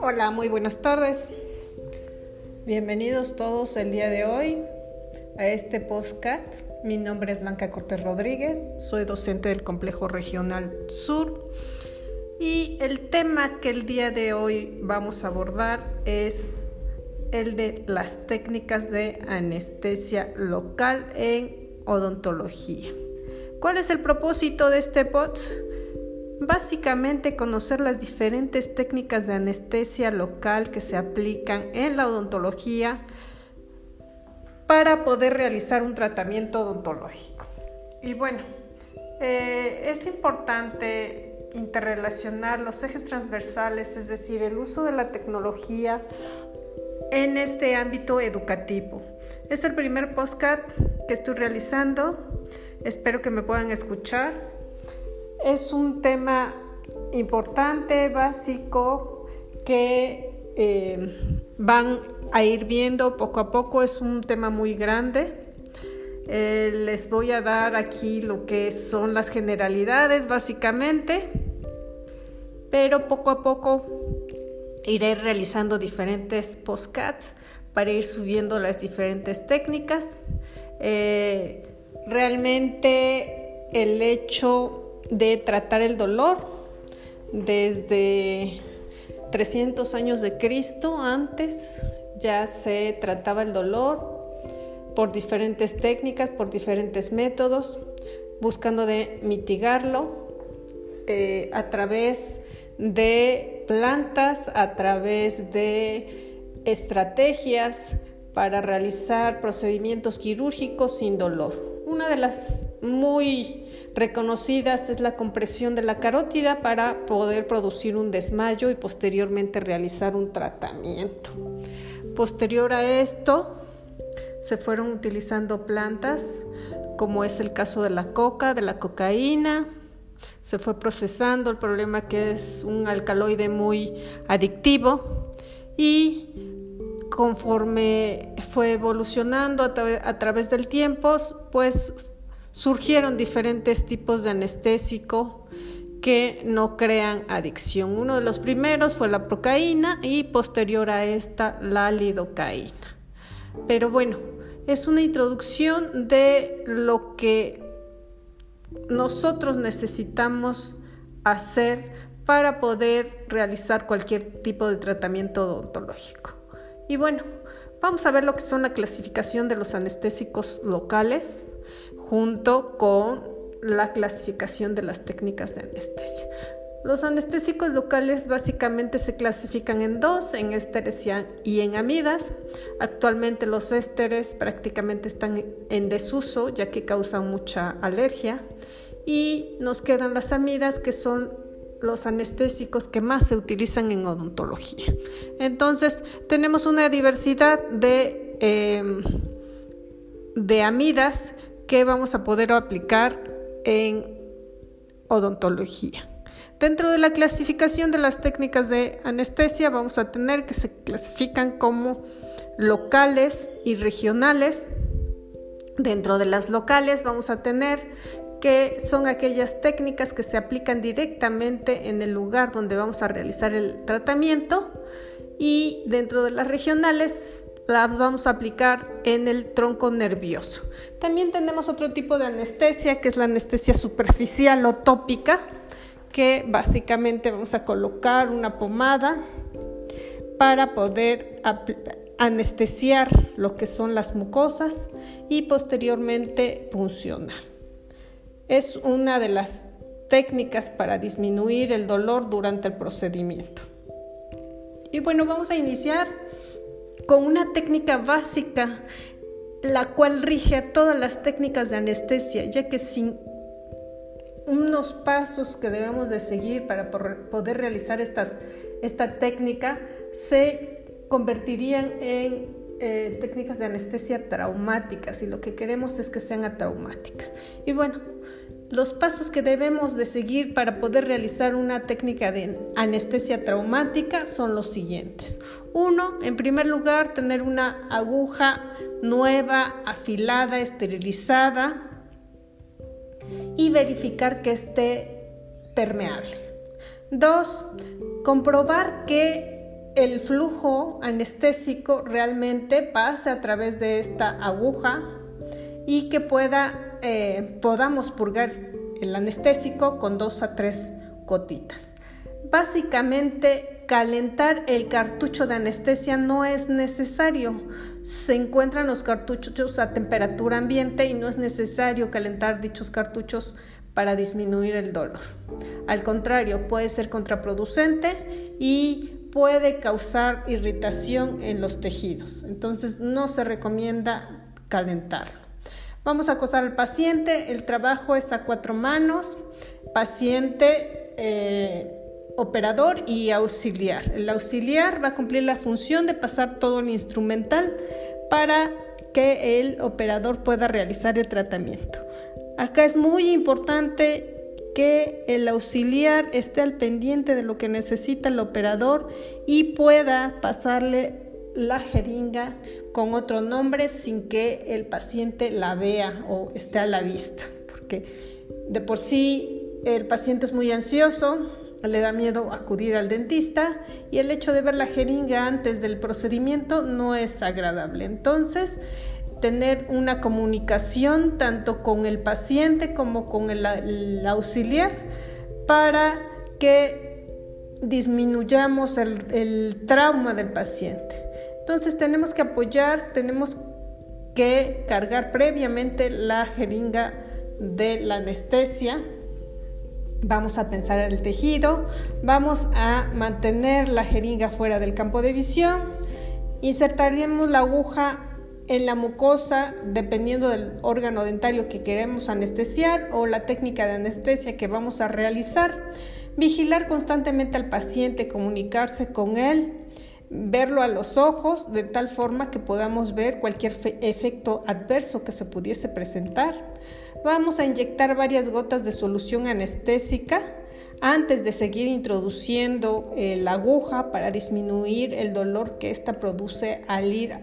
Hola, muy buenas tardes. Bienvenidos todos el día de hoy a este podcast. Mi nombre es Blanca Cortés Rodríguez, soy docente del Complejo Regional Sur y el tema que el día de hoy vamos a abordar es el de las técnicas de anestesia local en odontología. ¿Cuál es el propósito de este podcast? Básicamente conocer las diferentes técnicas de anestesia local que se aplican en la odontología para poder realizar un tratamiento odontológico. Y bueno, eh, es importante interrelacionar los ejes transversales, es decir, el uso de la tecnología en este ámbito educativo. Es el primer podcast que estoy realizando. Espero que me puedan escuchar. Es un tema importante, básico, que eh, van a ir viendo poco a poco. Es un tema muy grande. Eh, les voy a dar aquí lo que son las generalidades, básicamente, pero poco a poco iré realizando diferentes postcats para ir subiendo las diferentes técnicas. Eh, realmente el hecho de tratar el dolor desde 300 años de Cristo antes ya se trataba el dolor por diferentes técnicas, por diferentes métodos, buscando de mitigarlo eh, a través de plantas, a través de estrategias para realizar procedimientos quirúrgicos sin dolor. Una de las muy reconocidas es la compresión de la carótida para poder producir un desmayo y posteriormente realizar un tratamiento. Posterior a esto, se fueron utilizando plantas, como es el caso de la coca, de la cocaína. Se fue procesando el problema que es un alcaloide muy adictivo y conforme fue evolucionando a, través del tiempo, pues surgieron diferentes tipos de anestésico que no crean adicción. Uno de los primeros fue la procaína y posterior a esta la lidocaína. Pero bueno, es una introducción de lo que nosotros necesitamos hacer para poder realizar cualquier tipo de tratamiento odontológico. Y bueno, vamos a ver lo que son la clasificación de los anestésicos locales junto con la clasificación de las técnicas de anestesia. Los anestésicos locales básicamente se clasifican en dos, en ésteres y en amidas. Actualmente los ésteres prácticamente están en desuso ya que causan mucha alergia y nos quedan las amidas que son los anestésicos que más se utilizan en odontología. Entonces tenemos una diversidad de, eh, de amidas que vamos a poder aplicar en odontología. Dentro de la clasificación de las técnicas de anestesia vamos a tener que se clasifican como locales y regionales. Dentro de las locales vamos a tener que son aquellas técnicas que se aplican directamente en el lugar donde vamos a realizar el tratamiento y dentro de las regionales las vamos a aplicar en el tronco nervioso. También tenemos otro tipo de anestesia, que es la anestesia superficial o tópica, que básicamente vamos a colocar una pomada para poder anestesiar lo que son las mucosas y posteriormente funcionar. Es una de las técnicas para disminuir el dolor durante el procedimiento. Y bueno, vamos a iniciar con una técnica básica, la cual rige a todas las técnicas de anestesia, ya que sin unos pasos que debemos de seguir para poder realizar estas, esta técnica se convertirían en eh, técnicas de anestesia traumáticas y lo que queremos es que sean atraumáticas. Y bueno, los pasos que debemos de seguir para poder realizar una técnica de anestesia traumática son los siguientes. Uno, en primer lugar, tener una aguja nueva, afilada, esterilizada. y verificar que esté permeable. Dos, comprobar que el flujo anestésico realmente pase a través de esta aguja y que pueda, eh, podamos purgar el anestésico con dos a tres gotitas. Básicamente, calentar el cartucho de anestesia no es necesario. Se encuentran los cartuchos a temperatura ambiente y no es necesario calentar dichos cartuchos para disminuir el dolor. Al contrario, puede ser contraproducente y puede causar irritación en los tejidos. Entonces, no se recomienda calentarlo. Vamos a acosar al paciente. El trabajo es a cuatro manos. Paciente. Eh, operador y auxiliar. El auxiliar va a cumplir la función de pasar todo el instrumental para que el operador pueda realizar el tratamiento. Acá es muy importante que el auxiliar esté al pendiente de lo que necesita el operador y pueda pasarle la jeringa con otro nombre sin que el paciente la vea o esté a la vista, porque de por sí el paciente es muy ansioso, le da miedo acudir al dentista y el hecho de ver la jeringa antes del procedimiento no es agradable. Entonces, tener una comunicación tanto con el paciente como con el, auxiliar para que disminuyamos el, el trauma del paciente. Entonces tenemos que apoyar, tenemos que cargar previamente la jeringa de la anestesia. Vamos a tensar el tejido, vamos a mantener la jeringa fuera del campo de visión, insertaremos la aguja en la mucosa dependiendo del órgano dentario que queremos anestesiar o la técnica de anestesia que vamos a realizar, vigilar constantemente al paciente, comunicarse con él, verlo a los ojos de tal forma que podamos ver cualquier efecto adverso que se pudiese presentar Vamos a inyectar varias gotas de solución anestésica antes de seguir introduciendo eh, la aguja para disminuir el dolor que ésta produce al ir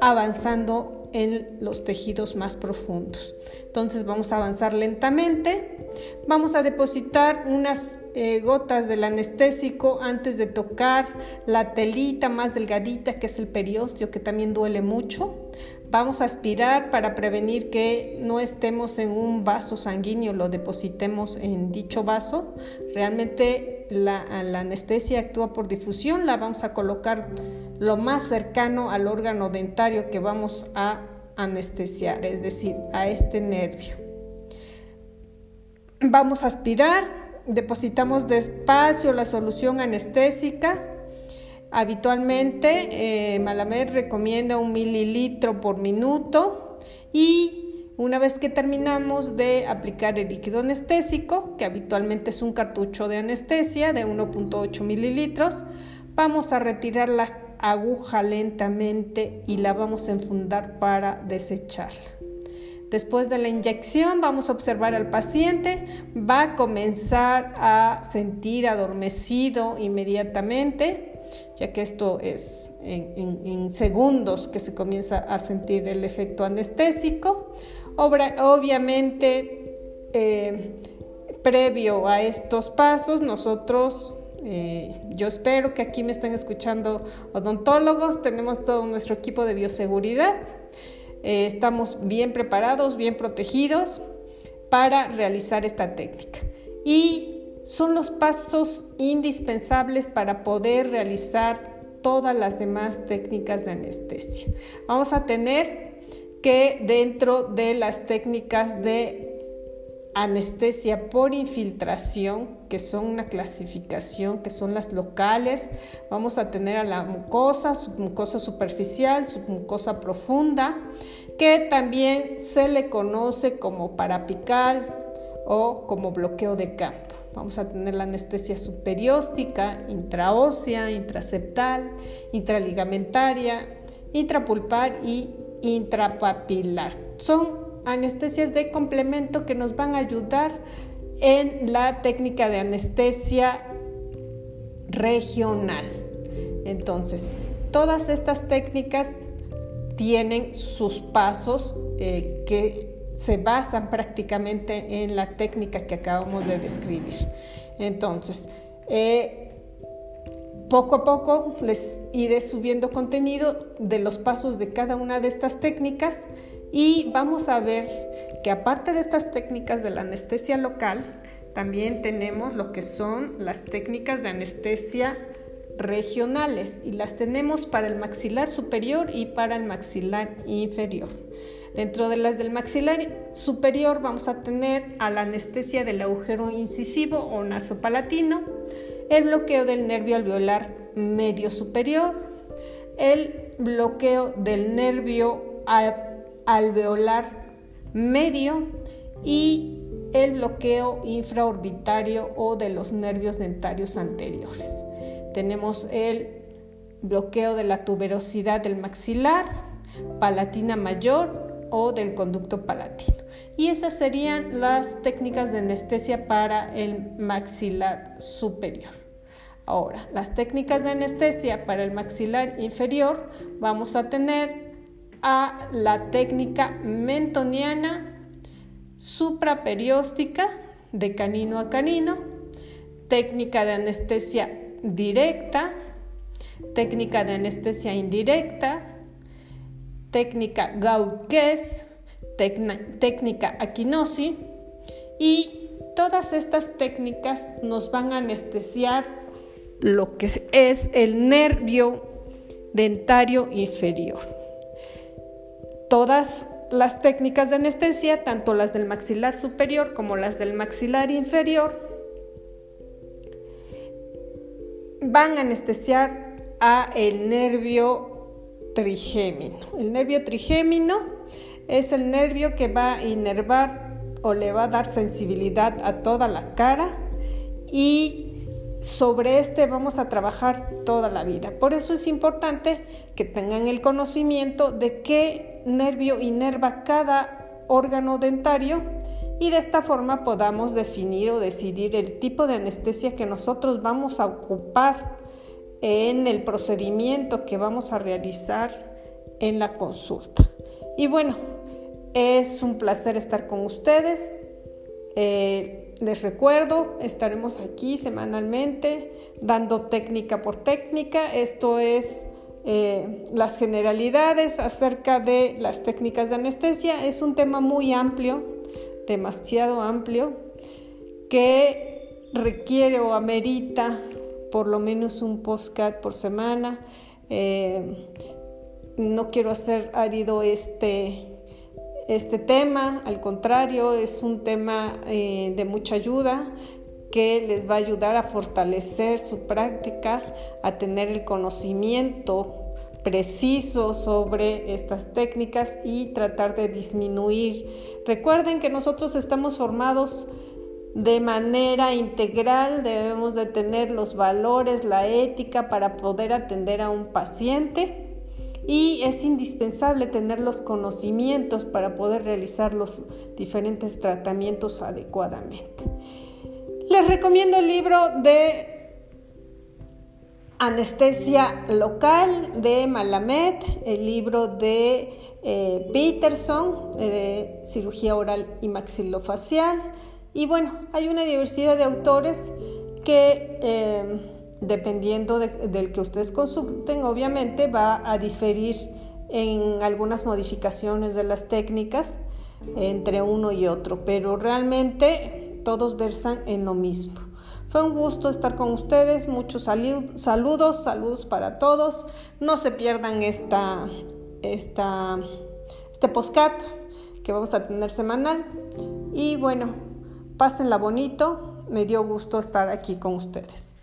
avanzando en los tejidos más profundos. Entonces vamos a avanzar lentamente. Vamos a depositar unas eh, gotas del anestésico antes de tocar la telita más delgadita que es el periósteo que también duele mucho. Vamos a aspirar para prevenir que no estemos en un vaso sanguíneo, lo depositemos en dicho vaso. Realmente la, la, anestesia actúa por difusión, la vamos a colocar lo más cercano al órgano dentario que vamos a anestesiar, es decir, a este nervio. Vamos a aspirar, depositamos despacio la solución anestésica Habitualmente, eh, Malamed recomienda un mililitro por minuto y una vez que terminamos de aplicar el líquido anestésico, que habitualmente es un cartucho de anestesia de 1.8 mililitros, vamos a retirar la aguja lentamente y la vamos a enfundar para desecharla. Después de la inyección vamos a observar al paciente, va a comenzar a sentir adormecido inmediatamente ya que esto es en, segundos que se comienza a sentir el efecto anestésico. obviamente, eh, previo a estos pasos, nosotros, eh, yo espero que aquí me estén escuchando odontólogos, tenemos todo nuestro equipo de bioseguridad, eh, estamos bien preparados, bien protegidos para realizar esta técnica. Y son los pasos indispensables para poder realizar todas las demás técnicas de anestesia. Vamos a tener que dentro de las técnicas de anestesia por infiltración, que son una clasificación, que son las locales, vamos a tener a la mucosa, submucosa superficial, submucosa profunda, que también se le conoce como parapical o como bloqueo de campo. Vamos a tener la anestesia superióstica, intraósea, intraseptal, intraligamentaria, intrapulpar y intrapapilar. Son anestesias de complemento que nos van a ayudar en la técnica de anestesia regional. Entonces, todas estas técnicas tienen sus pasos eh, que se basan prácticamente en la técnica que acabamos de describir. Entonces, eh, poco a poco les iré subiendo contenido de los pasos de cada una de estas técnicas y vamos a ver que aparte de estas técnicas de la anestesia local, también tenemos lo que son las técnicas de anestesia regionales y las tenemos para el maxilar superior y para el maxilar inferior. Dentro de las del maxilar superior vamos a tener a la anestesia del agujero incisivo o nasopalatino, el bloqueo del nervio alveolar medio superior, el bloqueo del nervio alveolar medio y el bloqueo infraorbitario o de los nervios dentarios anteriores. Tenemos el bloqueo de la tuberosidad del maxilar, palatina mayor o del conducto palatino. Y esas serían las técnicas de anestesia para el maxilar superior. Ahora, las técnicas de anestesia para el maxilar inferior vamos a tener a la técnica mentoniana supraperióstica de canino a canino, técnica de anestesia directa, técnica de anestesia indirecta, técnica Gauquez, técnica Aquinosi y todas estas técnicas nos van a anestesiar lo que es el nervio dentario inferior. Todas las técnicas de anestesia, tanto las del maxilar superior como las del maxilar inferior, van a anestesiar a el nervio trigémino. El nervio trigémino es el nervio que va a inervar o le va a dar sensibilidad a toda la cara y sobre este vamos a trabajar toda la vida. Por eso es importante que tengan el conocimiento de qué nervio inerva cada órgano dentario y de esta forma podamos definir o decidir el tipo de anestesia que nosotros vamos a ocupar en el procedimiento que vamos a realizar en la consulta. Y bueno, es un placer estar con ustedes. Eh, les recuerdo, estaremos aquí semanalmente dando técnica por técnica. Esto es eh, las generalidades acerca de las técnicas de anestesia. Es un tema muy amplio demasiado amplio que requiere o amerita por lo menos un postcat por semana. Eh, no quiero hacer árido este, este tema, al contrario, es un tema eh, de mucha ayuda que les va a ayudar a fortalecer su práctica, a tener el conocimiento preciso sobre estas técnicas y tratar de disminuir. Recuerden que nosotros estamos formados de manera integral, debemos de tener los valores, la ética para poder atender a un paciente y es indispensable tener los conocimientos para poder realizar los diferentes tratamientos adecuadamente. Les recomiendo el libro de Anestesia local de Malamed, el libro de eh, Peterson de cirugía oral y maxilofacial. Y bueno, hay una diversidad de autores que em, dependiendo del que ustedes consulten, obviamente va a diferir en algunas modificaciones de las técnicas entre uno y otro, pero realmente todos versan en lo mismo. Fue un gusto estar con ustedes, muchos saludos, saludos para todos. No se pierdan esta, esta, este postcat que vamos a tener semanal. Y bueno, pásenla bonito, me dio gusto estar aquí con ustedes.